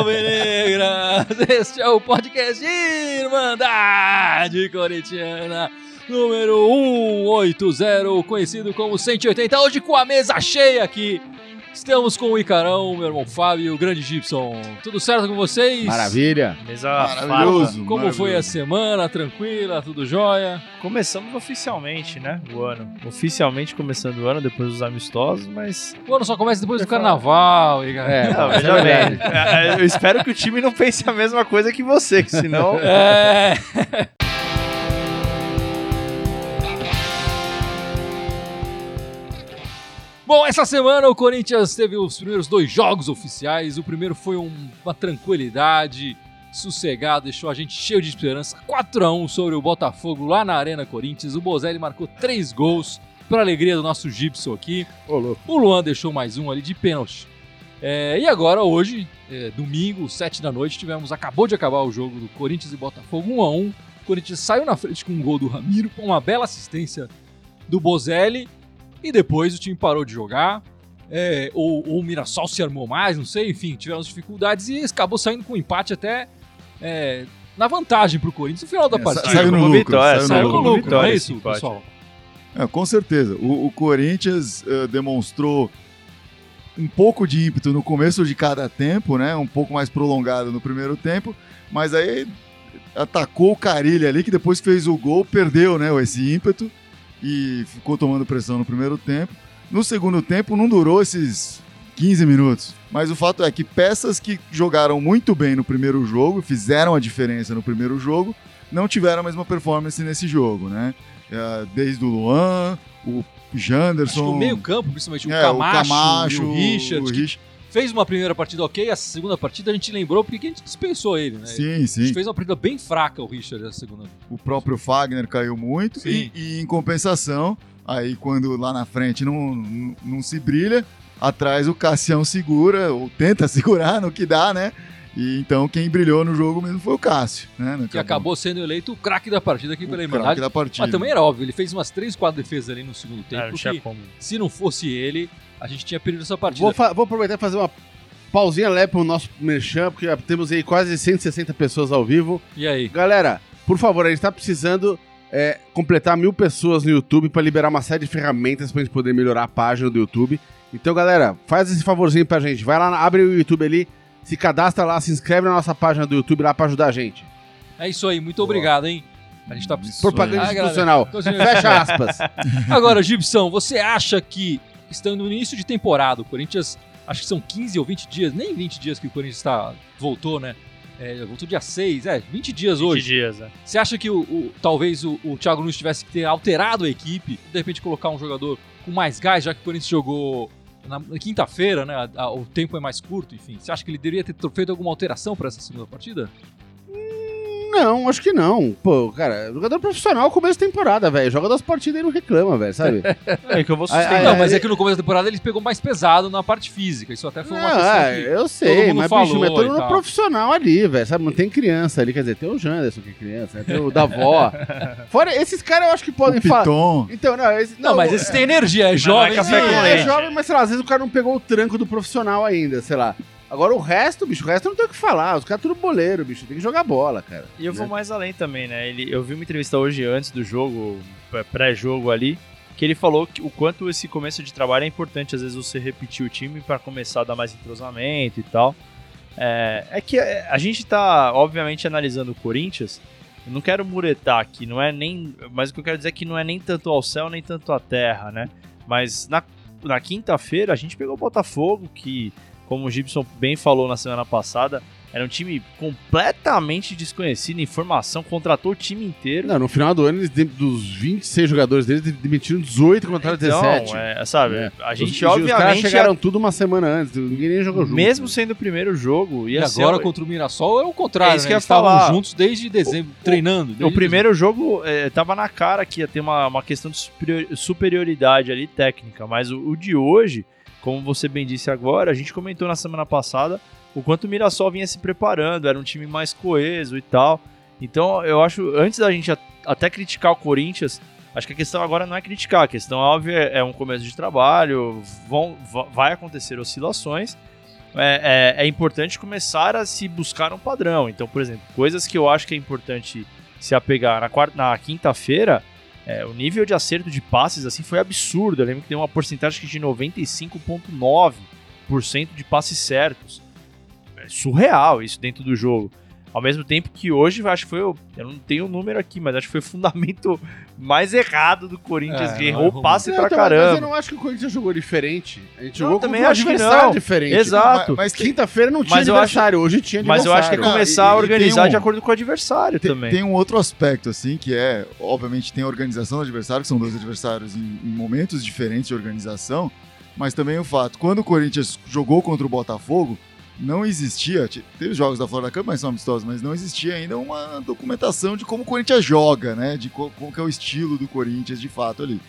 Alvinegras! Este é o podcast Irmandade Corintiana número 180, conhecido como 180. Hoje com a mesa cheia aqui. Estamos com o Icarão, meu irmão Fábio e o grande Gibson. Tudo certo com vocês? Maravilha. Mesa Maravilhoso. Como maravilhoso. foi a semana? Tranquila? Tudo jóia? Começamos oficialmente, né? O ano. Oficialmente começando o ano, depois dos amistosos, mas. O ano só começa depois do carnaval, Icarão. É, Não, isso veja é bem. É, Eu espero que o time não pense a mesma coisa que você, que senão. É. Bom, essa semana o Corinthians teve os primeiros dois jogos oficiais. O primeiro foi um- uma tranquilidade, sossegado, deixou a gente cheio de esperança. 4 a 1 sobre o Botafogo lá na Arena Corinthians. O Bozelli marcou três gols para alegria do nosso Gibson aqui. Ô, louco. O Luan deixou mais um ali de pênalti. É, e agora, hoje, é, domingo, 7 da noite, tivemos. Acabou de acabar o jogo do Corinthians e Botafogo 1 a 1 O Corinthians saiu na frente com um gol do Ramiro, com uma bela assistência do Bozelli. E depois o time parou de jogar. É, ou, ou o Mirassol se armou mais, não sei, enfim, tivemos dificuldades e acabou saindo com um empate até é, na vantagem pro Corinthians no final da É, partida. sa- saiu no lucro. vitória, saiu no Saiu com lucro. não é isso, pessoal? É, com certeza. O, o Corinthians eh, demonstrou um pouco de ímpeto no começo de cada tempo, né? Um pouco mais prolongado no primeiro tempo, mas aí atacou o Carilli ali, que depois que fez o gol, perdeu, né? Esse ímpeto e ficou tomando pressão no primeiro tempo. No segundo tempo não durou esses 15 minutos. Mas o fato é que peças que jogaram muito bem no primeiro jogo, fizeram a diferença no primeiro jogo, não tiveram a mesma performance nesse jogo, né? É, desde o Luan, o Janderson. Acho que o meio-campo, principalmente o é, Camacho, o Camacho, o Richard, o que Rich- fez uma primeira partida ok, a segunda partida a gente lembrou porque a gente dispensou ele, né? Sim, A gente sim. fez uma partida bem fraca o Richard na segunda. O próprio Fagner caiu muito. Sim. E, e em compensação, aí quando lá na frente não, não, não se brilha, atrás o Cassião segura, ou tenta segurar no que dá, né? E então quem brilhou no jogo mesmo foi o Cássio, né? Que acabou sendo eleito o craque da partida aqui o pela Irmandade. da partida. Mas também era óbvio, ele fez umas 3, 4 defesas ali no segundo tempo. Ah, não tinha que como. se não fosse ele, a gente tinha perdido essa partida. Vou, vou aproveitar e fazer uma pausinha leve pro nosso merchan, porque temos aí quase 160 pessoas ao vivo. E aí? Galera, por favor, a gente tá precisando é, completar mil pessoas no YouTube pra liberar uma série de ferramentas pra gente poder melhorar a página do YouTube. Então, galera, faz esse favorzinho pra gente. Vai lá, abre o YouTube ali, se cadastra lá, se inscreve na nossa página do YouTube lá pra ajudar a gente. É isso aí, muito obrigado, hein? A gente tá Isso Propaganda Ah, institucional. Fecha aspas. Agora, Gibson, você acha que, estando no início de temporada, o Corinthians, acho que são 15 ou 20 dias, nem 20 dias que o Corinthians tá, voltou, né? É, voltou dia 6, é, 20 dias 20 hoje. dias, né? Você acha que o, o- talvez o, o Thiago Nunes tivesse que ter alterado a equipe, de repente colocar um jogador com mais gás, já que o Corinthians jogou na, na quinta-feira, né? a- a- o tempo é mais curto, enfim. Você acha que ele deveria ter feito alguma alteração para essa segunda partida? Não, acho que não. Pô, cara, jogador profissional começo de temporada, velho. Joga das partidas e não reclama, velho, sabe? É que eu vou Ah, sustentar. não, mas é que no começo da temporada ele pegou mais pesado na parte física. Isso até foi uma Não, questão é, que... eu sei, mundo mas falou bicho, mas e todo mundo profissional ali, velho, sabe? Não tem criança ali, quer dizer, tem o Janderson que é criança, né? tem o da avó. Fora, esses caras eu acho que podem falar. Então, não, esse, Não, mas esse tem energia, é jovem. não é café sim, com é, é jovem, mas sei lá, às vezes o cara não pegou o tranco do profissional ainda, sei lá. Agora o resto, bicho, o resto não tem o que falar. Os caras tudo boleiro, bicho. Tem que jogar bola, cara. E eu vou Né? mais além também, né? Ele, eu vi uma entrevista hoje antes do jogo, pré- pré-jogo ali, que ele falou que o quanto esse começo de trabalho é importante, às vezes, você repetir o time para começar a dar mais entrosamento e tal. É, é que é, a gente tá, obviamente, analisando o Corinthians. Eu não quero muretar aqui, não é nem. Mas o que eu quero dizer é que não é nem tanto ao céu, nem tanto à terra, né? Mas na, na quinta-feira a gente pegou o Botafogo, que, como o Gibson bem falou na semana passada, era um time completamente desconhecido em formação, contratou o time inteiro. Não, no final do ano, eles, dos 26 jogadores deles, eles demitiram 18 contra 17. Então, é, sabe, É. a gente os, Os caras obviamente, chegaram tudo uma semana antes, ninguém nem jogou junto. mesmo sendo o primeiro jogo, E ia ser agora o- contra o Mirassol é o contrário, É isso né? que Eles estavam falar. juntos desde dezembro, treinando. O desde primeiro jogo é, tava na cara que ia ter uma, uma questão de superior- superioridade ali técnica, mas o, o de hoje, como você bem disse agora, a gente comentou na semana passada o quanto o Mirassol vinha se preparando, era um time mais coeso e tal. Então eu acho, antes da gente até criticar o Corinthians, acho que a questão agora não é criticar, a questão óbvia é um começo de trabalho, vão, va- vai acontecer oscilações. é, é, é importante começar a se buscar um padrão. Então, por exemplo, coisas que eu acho que é importante se apegar na, quarta, na quinta-feira, é, o nível de acerto de passes assim foi absurdo. Eu lembro que tem uma porcentagem de 95,9% de passes certos. É surreal isso dentro do jogo. Ao mesmo tempo que hoje, acho que foi. Eu não tenho o número aqui, mas acho que foi o fundamento mais errado do Corinthians. É, que errou errou passe Não, pra então, Mas eu caramba. não acho que o Corinthians jogou diferente. A gente Não, jogou também com um acho que adversário não. diferente. Exato. Mas tem- Quinta-feira não tinha Mas eu acho- adversário, hoje tinha Mas eu acho que é adversário. começar Ah, e- a organizar um- de acordo com o adversário Tem, também. tem um outro aspecto, assim, que é, obviamente, tem a organização do adversário, que são dois adversários em, em momentos diferentes de organização, mas também o fato, quando o Corinthians jogou contra o Botafogo, não existia, te- teve jogos da Florida Cup, mas são amistosos, mas não existia ainda uma documentação de como o Corinthians joga, né, de co- como é o estilo do Corinthians de fato ali.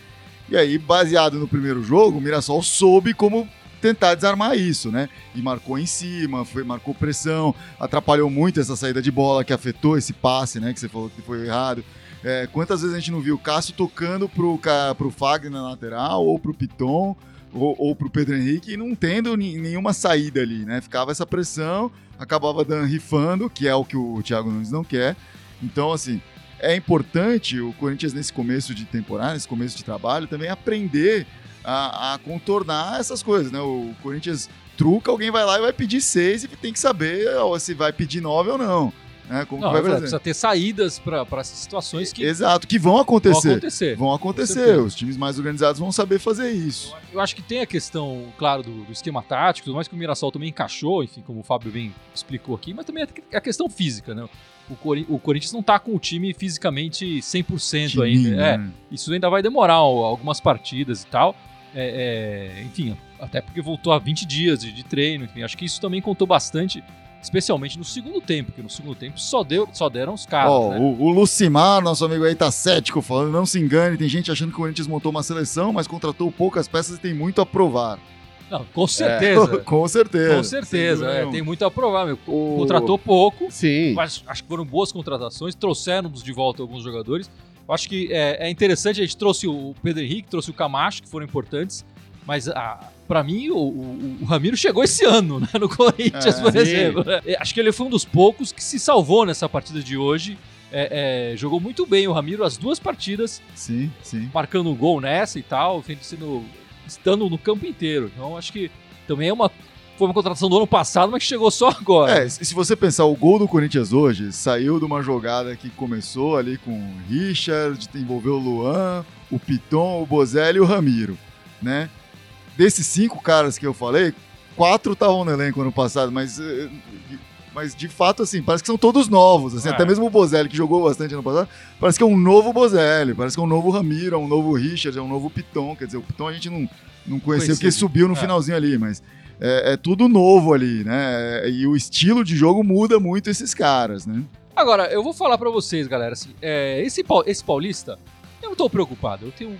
E aí, baseado no primeiro jogo, o Mirassol soube como tentar desarmar isso, né? E marcou em cima, foi, marcou pressão, atrapalhou muito essa saída de bola que afetou esse passe, né? Que você falou que foi errado. É, quantas vezes a gente não viu o Cássio tocando pro, pro Fagner na lateral, ou pro Piton, ou, ou pro Pedro Henrique, não tendo nenhuma saída ali, né? Ficava essa pressão, acabava dando, rifando, que é o que o Thiago Nunes não quer. Então, assim, é importante o Corinthians, nesse começo de temporada, nesse começo de trabalho, também aprender a, a contornar essas coisas, né? O Corinthians truca, alguém vai lá e vai pedir seis e tem que saber se vai pedir nove ou não. Né? Como Não, é vai verdade, fazer. precisa ter saídas para essas situações que Exato, que vão vão acontecer. acontecer. Vão acontecer. Os times mais organizados vão saber fazer isso. Eu acho que tem a questão, claro, do, do esquema tático, tudo mais que o Mirassol também encaixou, enfim, como o Fábio bem explicou aqui, mas também é a questão física, né? O, Cori- o Corinthians não tá com o time fisicamente 100% Timinho, ainda. É, né? isso ainda vai demorar algumas partidas e tal. É, é, enfim, até porque voltou a 20 dias de, de treino, enfim, acho que isso também contou bastante, especialmente no segundo tempo, porque no segundo tempo só, deu, só deram os caras, Ó, né? o, o Lucimar, nosso amigo aí, tá cético falando, não se engane, tem gente achando que o Corinthians montou uma seleção, mas contratou poucas peças e tem muito a provar. Não, com certeza. Com certeza. Com certeza, é, tem muito a provar, meu. O- Contratou pouco, Sim. mas acho que foram boas contratações, trouxemos de volta alguns jogadores. Eu acho que é, é interessante, a gente trouxe o Pedro Henrique, trouxe o Camacho, que foram importantes, mas ah, pra mim o, o- o Ramiro chegou esse ano né, no Corinthians, É, por exemplo. É, Acho que ele foi um dos poucos que se salvou nessa partida de hoje. É, é, jogou muito bem o Ramiro as duas partidas, Sim, sim. marcando um gol nessa e tal, sendo, estando no campo inteiro. Então acho que também é uma, foi uma contratação do ano passado, mas que chegou só agora. É, se se você pensar, o gol do Corinthians hoje saiu de uma jogada que começou ali com o Richard, envolveu o Luan, o Piton, o Bozelli e o Ramiro, né? Desses cinco caras que eu falei, quatro estavam no elenco ano passado, mas, eh, mas de fato, assim, parece que são todos novos. Assim, É. Até mesmo o Bozelli, que jogou bastante ano passado, parece que é um novo Bozelli, parece que é um novo Ramiro, é um novo Richard, é um novo Piton. Quer dizer, o Piton a gente não, não conheceu porque subiu no é. finalzinho ali, mas é, é tudo novo ali, né? E o estilo de jogo muda muito esses caras, né? Agora, eu vou falar pra vocês, galera, assim, é, esse, esse paulista, eu não tô preocupado. Eu tenho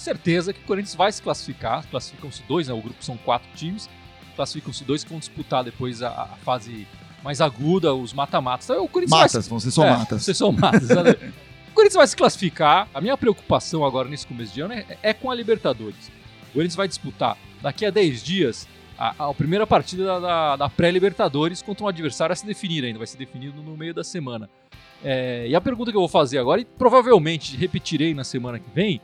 certeza que o Corinthians vai se classificar. Classificam-se dois, né? O grupo são quatro times. Classificam-se dois que vão disputar depois a, a fase mais aguda, os mata-matas. Então, o Corinthians vai Matas, vão ser só é, matas. Só matas. o Corinthians vai se classificar. A minha preocupação agora nesse começo de ano é, é com a Libertadores. O Corinthians vai disputar daqui a 10 dias a, a primeira partida da, da- da pré-Libertadores contra um adversário a se definir ainda. Vai ser definido no meio da semana. É, e a pergunta que eu vou fazer agora, e provavelmente repetirei na semana que vem,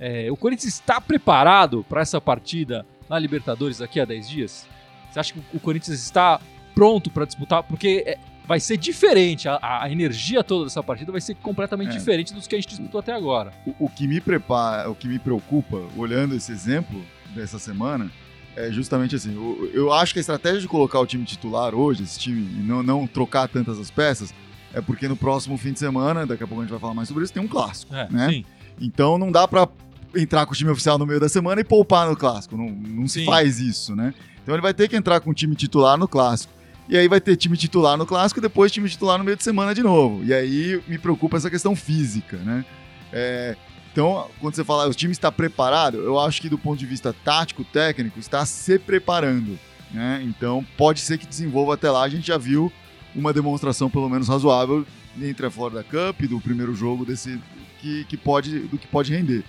é, o Corinthians está preparado para essa partida na Libertadores daqui a 10 dias? Você acha que o Corinthians está pronto para disputar? Porque é, vai ser diferente, a, a energia toda dessa partida vai ser completamente É. diferente dos que a gente disputou até agora. O, o que me prepara, o que me preocupa, olhando esse exemplo dessa semana, é justamente assim. Eu, eu acho que a estratégia de colocar o time titular hoje, esse time, e não, não trocar tantas as peças, é porque no próximo fim de semana, daqui a pouco a gente vai falar mais sobre isso, tem um clássico. É, Né? Sim. Então não dá pra entrar com o time oficial no meio da semana e poupar no clássico. Não, não se Sim. faz isso, né? Então ele vai ter que entrar com o time titular no clássico. E aí vai ter time titular no clássico e depois time titular no meio de semana de novo. E aí me preocupa essa questão física, né? É, então, quando você fala o time está preparado, eu acho que do ponto de vista tático, técnico, está se preparando. Né? Então pode ser que desenvolva até lá. A gente já viu uma demonstração pelo menos razoável entre a Florida Cup, do primeiro jogo desse que, que pode, do que pode render.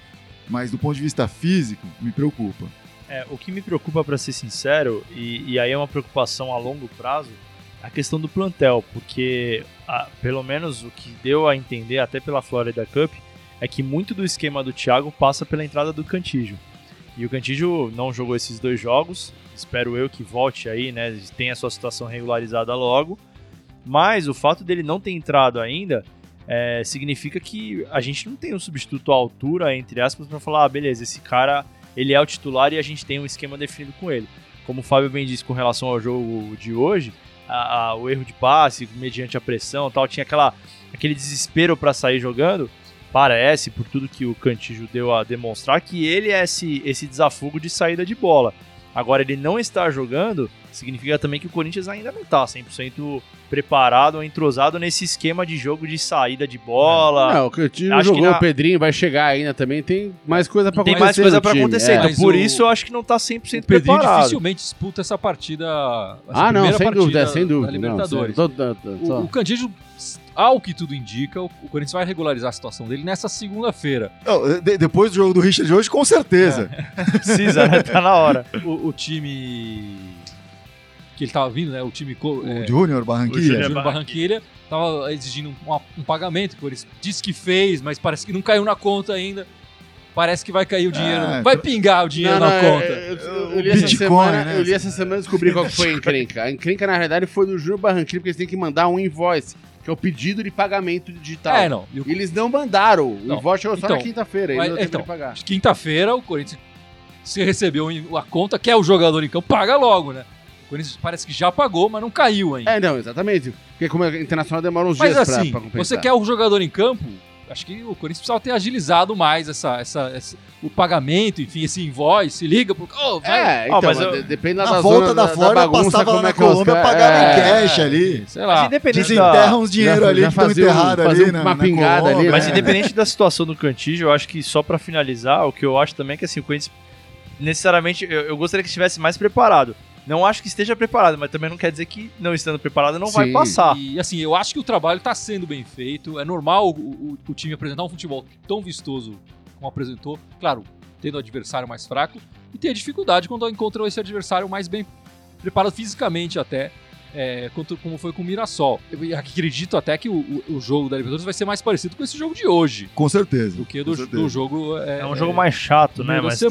Mas do ponto de vista físico, me preocupa. É, o que me preocupa, para ser sincero, e, e, aí é uma preocupação a longo prazo, é a questão do plantel, porque a, pelo menos o que deu a entender, até pela Florida Cup, é que muito do esquema do Thiago passa pela entrada do Cantígio. E o Cantígio não jogou esses dois jogos, espero eu que volte aí, né, tenha a sua situação regularizada logo, mas o fato dele não ter entrado ainda é, significa que a gente não tem um substituto à altura, entre aspas, para falar, ah, beleza, esse cara ele é o titular e a gente tem um esquema definido com ele. Como o Fábio bem disse com relação ao jogo de hoje, a, a, o erro de passe, mediante a pressão tal, tinha aquela, aquele desespero para sair jogando. Parece, por tudo que o Cantijo deu a demonstrar, que ele é esse, esse desafogo de saída de bola. Agora, ele não está jogando, significa também que o Corinthians ainda não está 100% preparado ou entrosado nesse esquema de jogo de saída de bola. Não, o Cantillo jogou na... o Pedrinho, vai chegar ainda também, tem mais coisa para acontecer. Tem mais coisa para acontecer, é. então por o... isso eu acho que não está 100% o Pedrinho preparado. dificilmente disputa essa partida, essa ah, não, sem dúvida, sem dúvida. Libertadores. Não, o, o Cantillo ao que tudo indica, o Corinthians vai regularizar a situação dele nessa segunda-feira. De, depois do jogo do Richard de hoje, com certeza. É. Precisa, né? Tá na hora. O, o, time que ele tava vindo, né? O time. O é, Júnior Barranquilha. O Júnior Barranquilha tava exigindo um, um, pagamento que o Corinthians disse que fez, mas parece que não caiu na conta ainda. Parece que vai cair o dinheiro. Ah, vai pingar o dinheiro não, na não, conta. Eu, eu, eu, li essa semana, né? eu li essa semana e descobri qual foi a encrenca. A encrenca, na realidade, foi do Júnior Barranquilla, porque eles têm que mandar um invoice que é o pedido de pagamento digital. É, não. Eu... Eles não mandaram. Não. O invoice chegou só então, na quinta-feira. Eles não então, pagar. Quinta-feira, o Corinthians, se recebeu a conta, que é o jogador em campo, paga logo, né? O Corinthians parece que já pagou, mas não caiu ainda. É, não, exatamente. Porque como é internacional demora uns mas, dias assim, pra, pra Você quer o jogador em campo, acho que o Corinthians precisava ter agilizado mais essa, essa, essa o pagamento, enfim, esse invoice, liga pro. Oh, vai. É, então, oh, mas eu, depende da na volta da, da Flórida, passava lá na é Colômbia, é pagava é, em cash ali. Sei lá. Mas independente Desenterra uns dinheiro ali já que estão enterrados ali, uma na, pingada ali. Mas né? independente da situação do Cantígio, eu acho que só pra finalizar, o que eu acho também é que assim, o Corinthians necessariamente, eu, eu gostaria que estivesse mais preparado. Não acho que esteja preparado, mas também não quer dizer que não estando preparado não Sim. vai passar. E assim, eu acho que o trabalho está sendo bem feito. É normal o, o, o, time apresentar um futebol tão vistoso como apresentou. Claro, tendo o adversário mais fraco e ter dificuldade quando encontra esse adversário mais bem preparado fisicamente até é, como foi com o Mirassol. Eu acredito até que o, o, jogo da Libertadores vai ser mais parecido com esse jogo de hoje. Com certeza. Do que do, do jogo. É, é, um jogo mais chato, né? Mais é,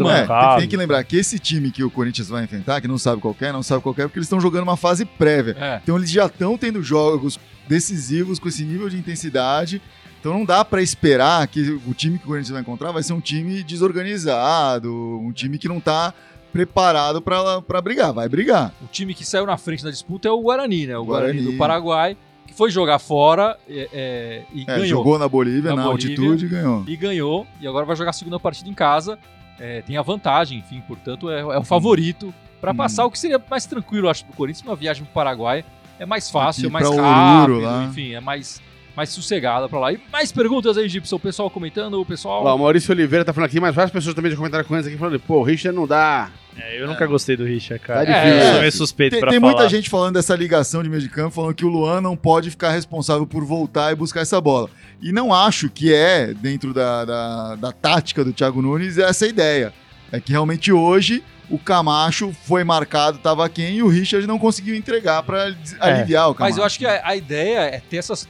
tem que lembrar que esse time que o Corinthians vai enfrentar, que não sabe qual é, não sabe qual é, porque eles estão jogando uma fase prévia. É. Então eles já estão tendo jogos decisivos com esse nível de intensidade. Então não dá para esperar que o time que o Corinthians vai encontrar vai ser um time desorganizado, um time que não tá preparado para brigar, vai brigar. O time que saiu na frente da disputa é o Guarani, né? O Guarani, Guarani do Paraguai, que foi jogar fora é, é, e é, ganhou. Jogou na Bolívia, na, na Bolívia, altitude e ganhou. E ganhou, e agora vai jogar a segunda partida em casa. É, tem a vantagem, enfim, portanto é, é o favorito para hum. passar, o que seria mais tranquilo, acho, pro Corinthians, uma viagem pro Paraguai. É mais fácil, é mais rápido, lá. enfim, é mais mais sossegada pra lá. E mais perguntas aí, Gibson. O pessoal comentando, o pessoal. Ó, o Maurício Oliveira tá falando aqui, mas várias pessoas também já comentaram com eles aqui falando, pô, o Richard não dá. É, eu nunca gostei do Richard, cara. Tá difícil. É, eu meio suspeito tem, pra tem falar. muita gente falando dessa ligação de meio de campo, falando que o Luan não pode ficar responsável por voltar e buscar essa bola. E não acho que é, dentro da, da, da tática do Thiago Nunes, essa ideia. É que realmente hoje o Camacho foi marcado, tava quem, e o Richard não conseguiu entregar para é. aliviar o Camacho. Mas eu acho que a, a, ideia é ter essas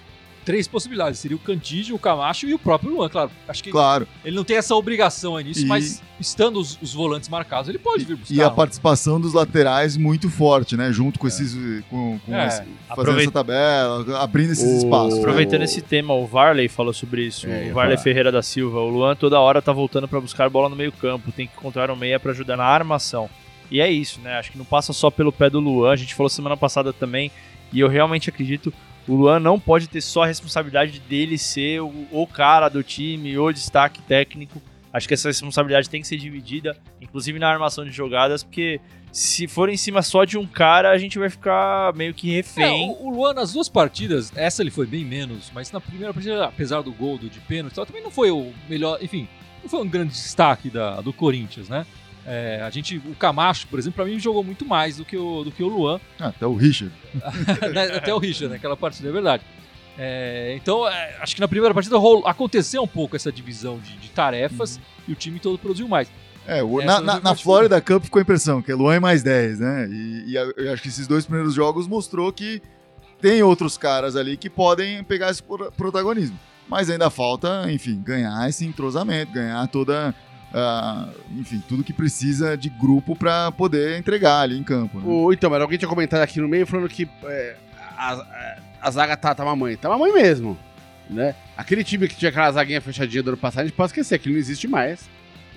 três possibilidades. Seria o Cantígio, o Camacho e o próprio Luan, claro. Acho que claro. ele não tem essa obrigação aí nisso, e... mas estando os, os, volantes marcados, ele pode vir buscar. E a participação dos laterais muito forte, né? Junto com é. esses. Com, com é. esse, fazendo Aproveit... essa tabela, abrindo esses o... espaços. Aproveitando esse tema, o Varley falou sobre isso. É, o Varley Ferreira da Silva. O Luan toda hora tá voltando para buscar bola no meio-campo. Tem que encontrar um meia para ajudar na armação. E é isso, né? Acho que não passa só pelo pé do Luan. A gente falou semana passada também. E eu realmente acredito o Luan não pode ter só a responsabilidade dele ser o, o cara do time, o destaque técnico. Acho que essa responsabilidade tem que ser dividida, inclusive na armação de jogadas, porque se for em cima só de um cara, a gente vai ficar meio que refém. É, o Luan, nas duas partidas, essa ele foi bem menos, mas na primeira partida, apesar do gol do de pênalti, também não foi o melhor, enfim, não foi um grande destaque da, do Corinthians, né? É, a gente, o Camacho, por exemplo, para mim jogou muito mais do que o, do que o Luan. Ah, até o Richard. Né, até o Richard, naquela partida, é verdade. É, então, é, acho que na primeira partida aconteceu um pouco essa divisão de, de tarefas uhum. e o time todo produziu mais. É, o- na, na, na Florida Cup ficou a impressão que é Luan é mais 10, né? E, e eu acho que esses dois primeiros jogos mostrou que tem outros caras ali que podem pegar esse pro- protagonismo. Mas ainda falta, enfim, ganhar esse entrosamento, ganhar toda. Ah, enfim, tudo que precisa de grupo pra poder entregar ali em campo. Né? O- então, mas alguém tinha comentado aqui no meio falando que é, a, a, a zaga tá, tá mamãe. Tá mamãe mesmo, né? Aquele time que tinha aquela zaguinha fechadinha do ano passado, a gente pode esquecer, aquilo não existe mais,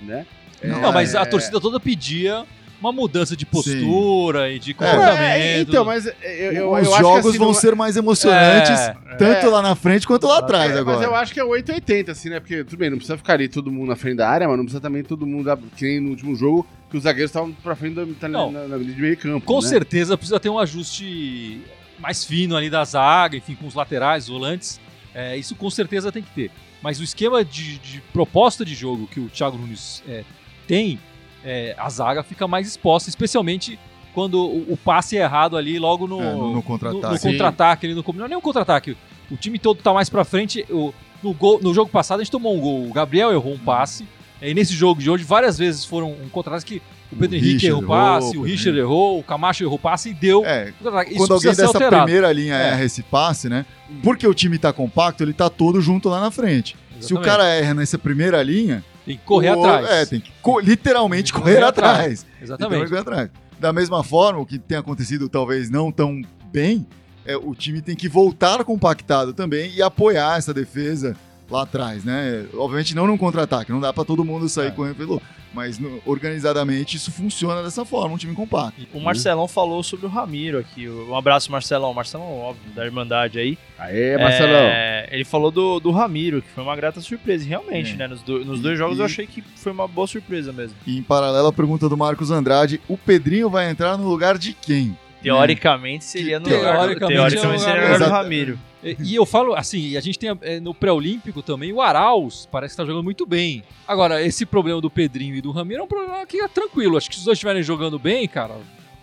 né? Não, mas a É. torcida toda pedia uma mudança de postura e de É, comportamento. então, mas eu, eu, eu Os acho que jogos assim, vão não- ser mais emocionantes, É, tanto é. lá na frente quanto lá atrás É, agora. Mas eu acho que é 880, assim, né? Porque, tudo bem, não precisa ficar ali todo mundo na frente da área, mas não precisa também todo mundo, da- que nem no último jogo, que os zagueiros estavam pra frente da, tá Não. na, na, linha de meio campo. Com né? certeza precisa ter um ajuste mais fino ali da zaga, enfim, com os laterais, os volantes. É, isso com certeza tem que ter. Mas o esquema de, de proposta de jogo que o Thiago Nunes é, tem, é, a zaga fica mais exposta, especialmente quando o, o passe é errado ali logo no, É, no- no contra-ataque. No, contra-ataque ali no não é nem um contra-ataque. O time todo tá mais pra frente. O, no, gol, no jogo passado a gente tomou um gol. O Gabriel errou um passe. E nesse jogo de hoje, várias vezes foram um contra-ataque que o Pedro O Henrique errou o passe, o né? Richard errou, o Camacho errou o passe e deu. É, quando alguém dessa alterado. primeira linha É. erra esse passe, né? Porque o time tá compacto, ele tá todo junto lá na frente. Se o Exatamente. cara erra nessa primeira linha, Tem que correr o- atrás. É, tem que co- literalmente Tem que correr, correr atrás. atrás. Exatamente. Correr atrás. Da mesma forma, o que tem acontecido talvez não tão bem, é o time tem que voltar compactado também e apoiar essa defesa lá atrás, né? Obviamente não num contra-ataque, não dá pra todo mundo sair É. correndo pelo, mas no- organizadamente isso funciona dessa forma, um time compacto. O Marcelão falou sobre o Ramiro aqui. Um abraço, Marcelão. Marcelão, óbvio, da Irmandade aí. Aê, Marcelão. É, ele falou do, do Ramiro, que foi uma grata surpresa. E realmente, É. né? Nos, do- nos E- dois jogos eu e- achei que foi uma boa surpresa mesmo. E em paralelo a pergunta do Marcos Andrade, o Pedrinho vai entrar no lugar de quem? Teoricamente seria no lugar, Teoricamente teoricamente seria no lugar- do Exato. Ramiro. E, eu falo assim, a gente tem é, no pré-olímpico também o Arauz, parece que tá jogando muito bem. Agora, esse problema do Pedrinho e do Ramiro é um problema que é tranquilo. Acho que se os dois estiverem jogando bem, cara,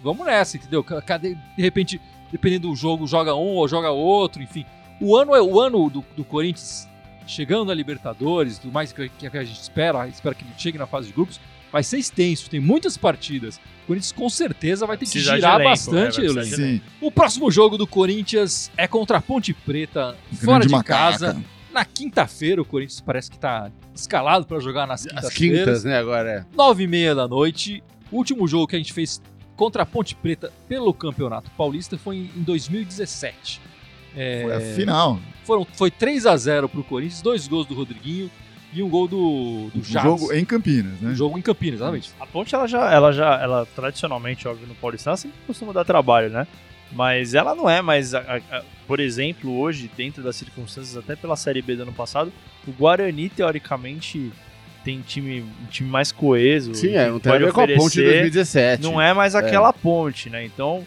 vamos nessa, entendeu? De repente, dependendo do jogo, joga um ou joga outro, enfim. O ano é o ano do, do Corinthians chegando na Libertadores, do mais que, que a gente espera, espera que ele chegue na fase de grupos, vai ser extenso, tem muitas partidas. O Corinthians com certeza vai ter que girar elenco, bastante é, vai o elenco. Sim, O próximo jogo do Corinthians é contra a Ponte Preta, fora grande de macaca. casa. Na quinta-feira, o Corinthians parece que tá escalado para jogar nas As quintas-feiras. quintas, né, agora é. Nove e meia da noite. O último jogo que a gente fez contra a Ponte Preta pelo Campeonato Paulista foi em em 2017. É, foi a final. foram, foi 3 a 0 pro Corinthians, dois gols do Rodriguinho e um gol do, do O Jadson. jogo em Campinas, né? Um jogo em Campinas, exatamente. A Ponte, ela já, ela já, ela tradicionalmente, óbvio, no Paulistão, ela sempre costuma dar trabalho, né? Mas ela não é mais, a- a- a- por exemplo, hoje, dentro das circunstâncias, até pela Série B do ano passado, o Guarani, teoricamente, tem time, um time mais coeso. Sim, é, não tem a ver com a ponte de oferecer. 2017. Não é mais aquela ponte, né? Então,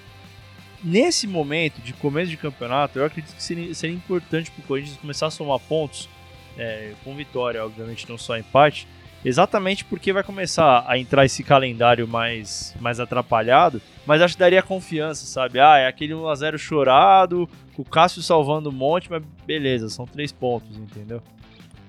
nesse momento de começo de campeonato, eu acredito que seria, seria importante pro Corinthians começar a somar pontos, é, com vitória, obviamente, não só empate, exatamente porque vai começar a entrar esse calendário mais, mais atrapalhado, mas acho que daria confiança, sabe? Ah, é aquele 1x0 chorado, com o Cássio salvando um monte, mas beleza, são três pontos, entendeu?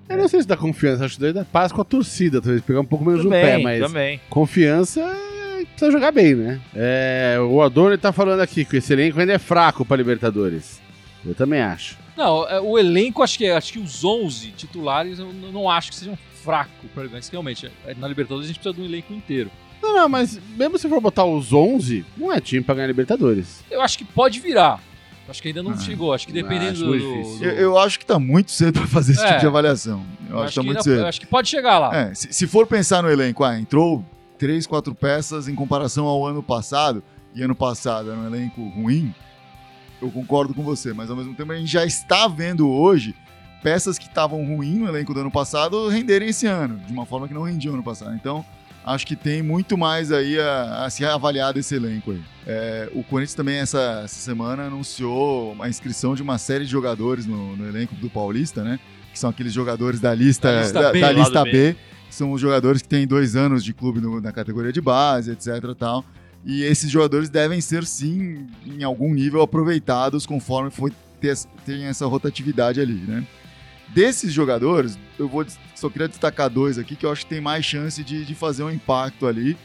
Eu não sei se dá confiança, acho que daí dá paz com a torcida, talvez pegar um pouco menos Também, no pé, mas também. confiança é, precisa jogar bem, né? É, o Adorno tá falando aqui que esse elenco ainda é fraco pra Libertadores. Eu também acho. Não, é, o elenco, acho que, acho que os 11 titulares eu não acho que sejam fracos para ganhar. Realmente, é, na Libertadores a gente precisa de um elenco inteiro. Não, não, mas mesmo se for botar os 11, não é time pra ganhar Libertadores. Eu acho que pode virar. Acho que ainda não Ah, chegou. Acho que dependendo acho do. do-. Eu, eu acho que tá muito cedo pra fazer esse É. tipo de avaliação. Eu, acho que tá muito ainda- cedo. eu acho que pode chegar lá. É, se, se for pensar no elenco, ah, entrou três, quatro peças em comparação ao ano passado, e ano passado era um elenco ruim, eu concordo com você, mas ao mesmo tempo a gente já está vendo hoje peças que estavam ruins no elenco do ano passado renderem esse ano, de uma forma que não rendiam ano passado. Então, acho que tem muito mais aí a, a se avaliar desse elenco aí. É, o Corinthians também, essa, essa semana, anunciou a inscrição de uma série de jogadores no, no elenco do Paulista, né? Que são aqueles jogadores da lista, Da lista da, B, da lista B. B, que são os jogadores que têm dois anos de clube no- na categoria de base, etc tal. E esses jogadores devem ser, sim, em algum nível, aproveitados conforme for ter, tem essa rotatividade ali, né? Desses jogadores, eu vou só queria destacar dois aqui que eu acho que tem mais chance de, de fazer um impacto ali.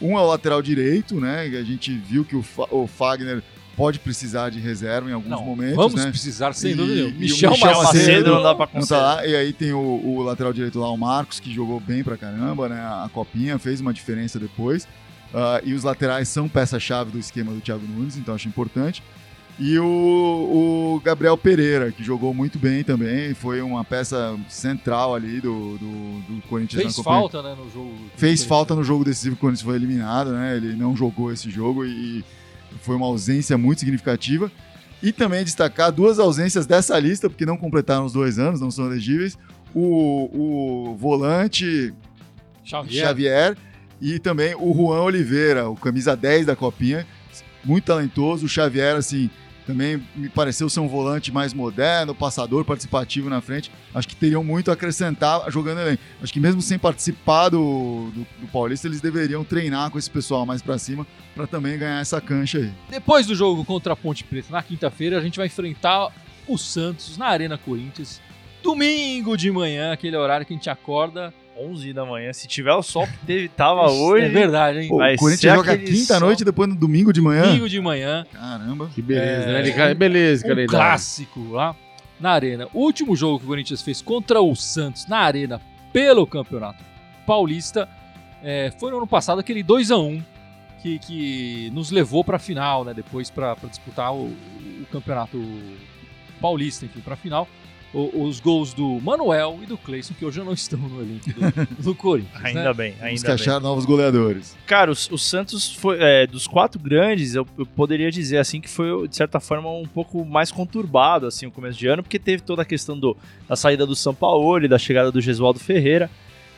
Um é o lateral direito, né? A gente viu que o, o Fagner pode precisar de reserva em alguns Não, momentos, vamos né? precisar, sem dúvida. e Michel, Michel Macedo, Macedo não dá pra Não tá. E aí tem o, o lateral direito lá, o Marcos, que jogou bem pra caramba, né? A copinha fez uma diferença depois. Ah, e os laterais são peça-chave do esquema do Thiago Nunes, então acho importante. E o, o Gabriel Pereira, que jogou muito bem também, foi uma peça central ali do, do, do Corinthians fez falta, né, no jogo. Fez falta no jogo decisivo que o Corinthians foi eliminado, né? Ele não jogou esse jogo e foi uma ausência muito significativa. E também destacar duas ausências dessa lista, porque não completaram os dois anos, não são elegíveis. O, o volante Xavier. Xavier e também o Juan Oliveira, o camisa 10 da Copinha, muito talentoso. O Xavier, assim, também me pareceu ser um volante mais moderno, passador, participativo na frente. Acho que teriam muito a acrescentar jogando elenco. Acho que mesmo sem participar do, do, do Paulista, eles deveriam treinar com esse pessoal mais pra cima para também ganhar essa cancha aí. Depois do jogo contra a Ponte Preta, na quinta-feira, a gente vai enfrentar o Santos na Arena Corinthians. Domingo de manhã, aquele horário que a gente acorda. 11 da manhã. Se tiver o sol que teve, tava Isso hoje. É verdade, hein? Pô, o Corinthians joga quinta-noite, depois no domingo de manhã. Domingo de manhã, Caramba. Que beleza, É, né? Ele- Beleza, um calendário. clássico lá na Arena. O último jogo que o Corinthians fez contra o Santos na Arena pelo Campeonato Paulista é, foi no ano passado aquele 2 a 1 que, que nos levou para a final, né? Depois para disputar o, o Campeonato Paulista, enfim, para a final. O- os gols do Manuel e do Cleison, que hoje não estão no elenco do, do Corinthians. Ainda né? bem, ainda bem. achar novos goleadores. Cara, o, o Santos foi é, dos quatro grandes, eu, eu poderia dizer assim que foi de certa forma um pouco mais conturbado assim o começo de ano, porque teve toda a questão do, da saída do São Paulo e da chegada do Gesualdo Ferreira.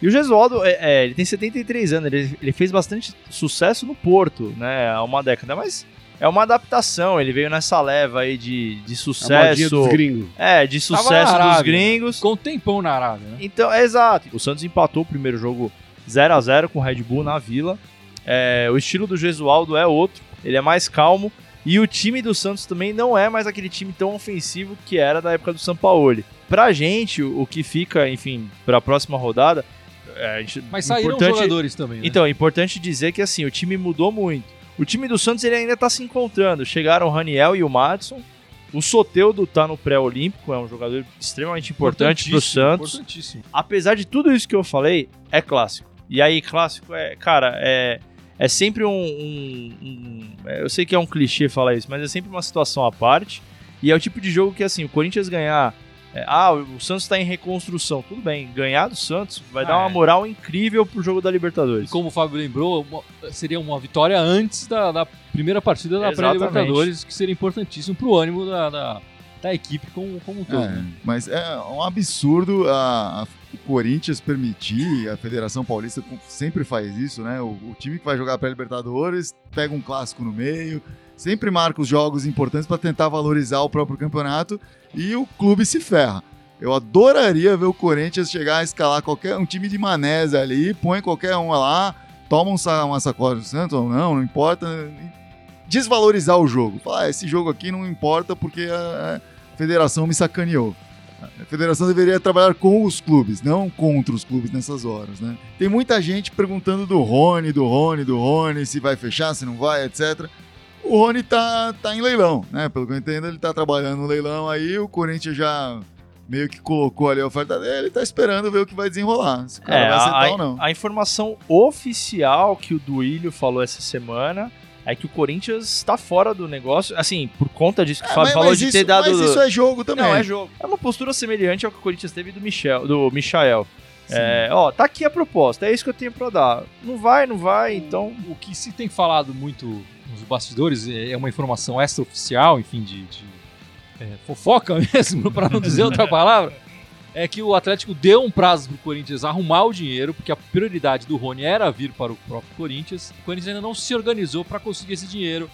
E o Gesualdo, é, é, ele tem 73 anos, ele, ele fez bastante sucesso no Porto, né, há uma década, mas é uma adaptação, ele veio nessa leva aí de, de sucesso. dos gringos. É, de sucesso dos Arábia. gringos. Um tempão na Arábia, né? Então, é exato. O Santos empatou o primeiro jogo 0 a 0 com o Red Bull na Vila. É, o estilo do Gesualdo é outro, ele é mais calmo. E o time do Santos também não é mais aquele time tão ofensivo que era da época do Sampaoli. Pra gente, o o que fica, enfim, pra próxima rodada. é, a gente- Mas saíram importante- jogadores também, né? Então, é importante dizer que assim, o time mudou muito. O time do Santos ele ainda tá se encontrando. Chegaram o Raniel e o Madison. O Soteudo tá no pré-olímpico, é um jogador extremamente importante pro Importantíssimo, Santos Importantíssimo. apesar de tudo isso que eu falei, é clássico. E aí, clássico é, cara, é, é sempre um, um- um- é, Eu sei que é um clichê falar isso, mas é sempre uma situação à parte. E é o tipo de jogo que, assim, o Corinthians ganhar. É, ah, o Santos tá em reconstrução. Tudo bem, ganhar do Santos vai Ah, dar uma é. moral incrível pro jogo da E Libertadores. como o Fábio lembrou, uma- seria uma vitória antes da, da primeira partida da pré-Libertadores, que seria importantíssimo pro ânimo da, da, da equipe como, como um todo. É, né? mas é um absurdo a, a- o Corinthians permitir, a Federação Paulista sempre faz isso, né? O, o time que vai jogar pré-Libertadores pega um clássico no meio, sempre marca os jogos importantes para tentar valorizar o próprio campeonato e o clube se ferra. Eu adoraria ver o Corinthians chegar a escalar qualquer um time de manés ali, põe qualquer um lá, toma um uma sacola do Santos ou não, não importa. Desvalorizar o jogo. Falar, ah, esse jogo aqui não importa porque a, a federação me sacaneou. A federação deveria trabalhar com os clubes, não contra os clubes nessas horas, né? Tem muita gente perguntando do Rony, do Rony, do Rony, se vai fechar, se não vai, etc. O Rony tá, tá em leilão, né? Pelo que eu entendo, ele tá trabalhando no leilão aí, o Corinthians já meio que colocou ali a oferta dele, tá esperando ver o que vai desenrolar. Se o cara É, vai a, aceitar ou não. a informação oficial que o Duílio falou essa semana é que o Corinthians está fora do negócio. Assim, por conta disso que o É, Fábio falou mas de isso, ter dado. mas isso é jogo também. Não, é jogo. É uma postura semelhante ao que o Corinthians teve do Michel, do Michael. É, ó, tá aqui a proposta, é isso que eu tenho pra dar. Não vai, não vai, então. O que se tem falado muito bastidores é é uma informação extraoficial, enfim, de, de, é, fofoca mesmo, para não dizer outra palavra, é que o Atlético deu um prazo pro Corinthians arrumar o dinheiro, porque a prioridade do Rony era vir para o próprio Corinthians. O Corinthians ainda não se organizou para conseguir esse dinheiro.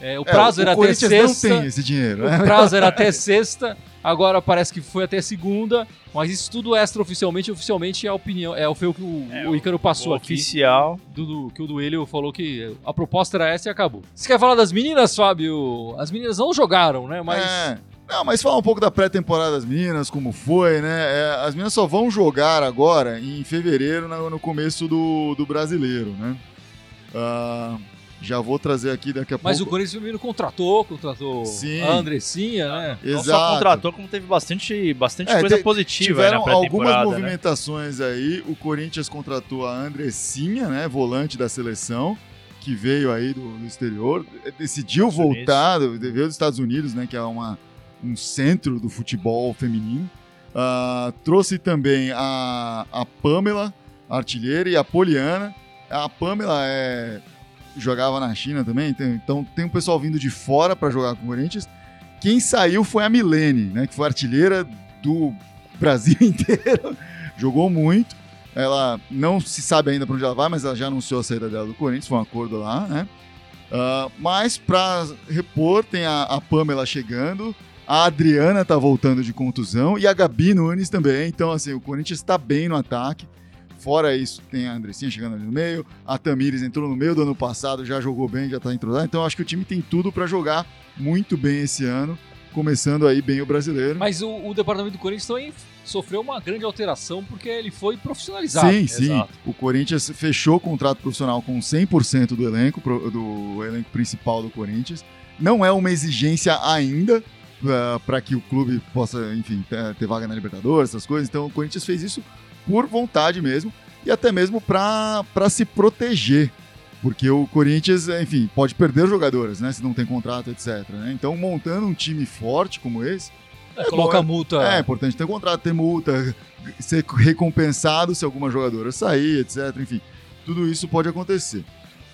É, o É, prazo o era até Corinthians sexta. não tem esse dinheiro. né? O prazo era até sexta, agora parece que foi até segunda, mas isso tudo extraoficialmente, oficialmente é a opinião, é, foi o que o, É, o Ícaro passou o aqui, oficial. do, do- que o Duelho falou que a proposta era essa e acabou. Você quer falar das meninas, Fábio? As meninas não jogaram, né, mas É, Não, mas fala um pouco da pré-temporada das Minas, como foi, né? É, as Minas só vão jogar agora em fevereiro, no, no começo do, do brasileiro, né? Ah, já vou trazer aqui daqui a Mas o pouco. Corinthians feminino contratou, contratou Sim. a Andressinha, né? Não só Exato. contratou, como teve bastante, bastante É, coisa te- positiva aí na Tiveram algumas né? movimentações aí. O Corinthians contratou a Andressinha, né? Volante da seleção, que veio aí do, do exterior. Decidiu Estados voltar, veio dos Estados Unidos, né? Que é uma, um centro do futebol feminino. Ah, trouxe também a, a Pamela, artilheira, e a Poliana. A Pamela é, jogava na China também, então tem um pessoal vindo de fora para jogar com o Corinthians. Quem saiu foi a Milene, né? Que foi artilheira do Brasil inteiro. Jogou muito. Ela não se sabe ainda para onde ela vai, mas ela já anunciou a saída dela do Corinthians, foi um acordo lá, né? Ah, mas para repor, tem a, a Pamela chegando, a Adriana tá voltando de contusão e a Gabi Nunes também. Então, assim, o Corinthians está bem no ataque. Fora isso, tem a Andressinha chegando ali no meio, a Tamires entrou no meio do ano passado, já jogou bem, já tá entrosado. Então, acho que o time tem tudo para jogar muito bem esse ano, começando aí bem o brasileiro. Mas o, o departamento do Corinthians também sofreu uma grande alteração porque ele foi profissionalizado. Sim, sim. Exato. O Corinthians fechou o contrato profissional com 100% do elenco, do elenco principal do Corinthians. Não é uma exigência ainda para que o clube possa, enfim, ter vaga na Libertadores, essas coisas. Então o Corinthians fez isso por vontade mesmo e até mesmo para se proteger. Porque o Corinthians, enfim, pode perder jogadores, né? Se não tem contrato, etc. né? Então, montando um time forte como esse, É, coloca bom, a multa. é importante ter contrato, ter multa, ser recompensado se alguma jogadora sair, etc. Enfim, tudo isso pode acontecer.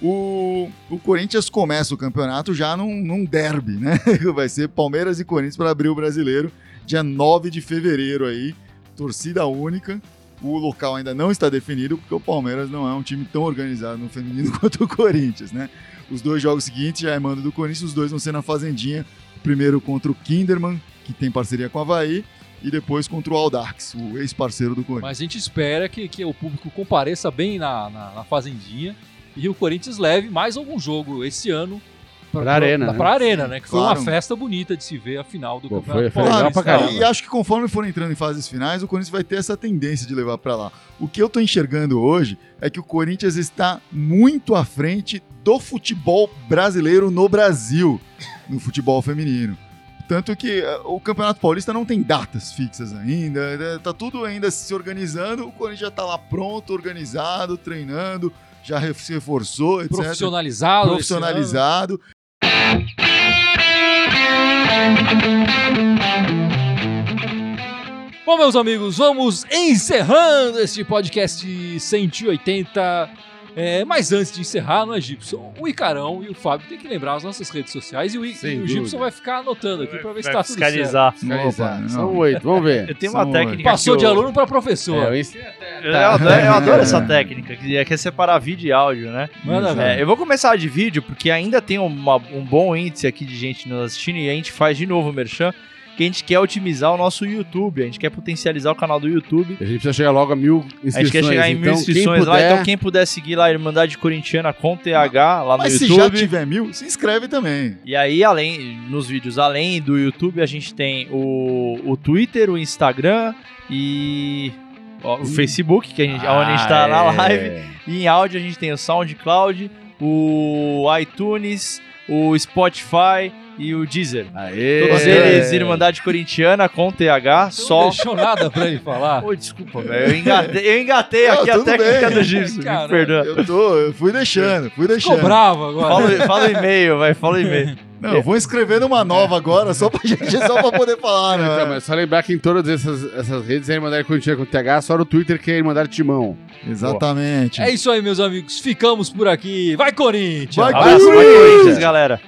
O, o Corinthians começa o campeonato já num, num derby, né? Vai ser Palmeiras e Corinthians para abrir o brasileiro, dia 9 de fevereiro aí, torcida única. O local ainda não está definido, porque o Palmeiras não é um time tão organizado no feminino quanto o Corinthians, né? Os dois jogos seguintes já é mando do Corinthians, os dois vão ser na Fazendinha. Primeiro contra o Kinderman, que tem parceria com o Havaí, e depois contra o Aldax, o ex-parceiro do Corinthians. Mas a gente espera que, que o público compareça bem na, na, na Fazendinha e o Corinthians leve mais algum jogo esse ano Pra Arena, né? Pra Arena, né? Que foi Claro. uma festa bonita de se ver a final do Pô, Campeonato foi- foi legal Paulista. pra caramba. E acho que conforme for entrando em fases finais, o Corinthians vai ter essa tendência de levar pra lá. O que eu tô enxergando hoje é que o Corinthians está muito à frente do futebol brasileiro no Brasil, no futebol feminino. Tanto que eh, o Campeonato Paulista não tem datas fixas ainda, eh, tá tudo ainda se organizando, o Corinthians já tá lá pronto, organizado, treinando, já se reforçou, etc. Profissionalizado. Profissionalizado. Bom, meus amigos, vamos encerrando este podcast 180. É, mas antes de encerrar, não é Gibson? O Icarão e o Fábio tem que lembrar as nossas redes sociais e o, I- Sem e o. Gibson vai ficar anotando aqui pra ver se Vai tá tudo certo. fiscalizar. Fiscalizar. Opa, São oito, vamos ver. Eu tenho São uma técnica Passou que de eu- aluno pra professor. É, eu até. Eu, eu adoro, eu adoro essa técnica, que é, que é separar vídeo e áudio, né? Manda. É, eu vou começar de vídeo, porque ainda tem uma- um bom índice aqui de gente nos assistindo e a gente faz de novo o Merchan, que a gente quer otimizar o nosso YouTube, a gente quer potencializar o canal do YouTube. A gente precisa chegar logo a mil inscrições. A gente quer chegar em mil então, inscrições quem lá, puder, então quem puder seguir lá a Irmandade Corintiana com TH lá no Mas se já YouTube. tiver mil, se inscreve também. E aí, além, nos vídeos, além do YouTube, a gente tem o, o Twitter, o Instagram e ó, o Facebook, que a gente, onde a gente tá na Ah, é. live. E em áudio a gente tem o SoundCloud, o iTunes, o Spotify e o Deezer. Aê. Todos eles, Irmandade Corintiana com TH, só. Não deixou nada pra ele falar. Ô, desculpa, velho. Eu engatei, eu engatei Não, aqui a técnica bem. do Gibson, me perdoa. Eu tô, eu fui deixando, fui Ficou deixando. bravo agora. Fala, fala o e-mail, vai, fala o e-mail. Não, eu vou escrevendo uma nova agora, só pra gente, só pra poder falar, né? Então, mas só lembrar que em todas essas, essas redes é Irmandade Corintiana com TH, só no Twitter que é Irmandade Timão. Exatamente. É isso aí, meus amigos. Ficamos por aqui. Vai, Corinthians! Vai, Abraço, vai, Corinthians, galera.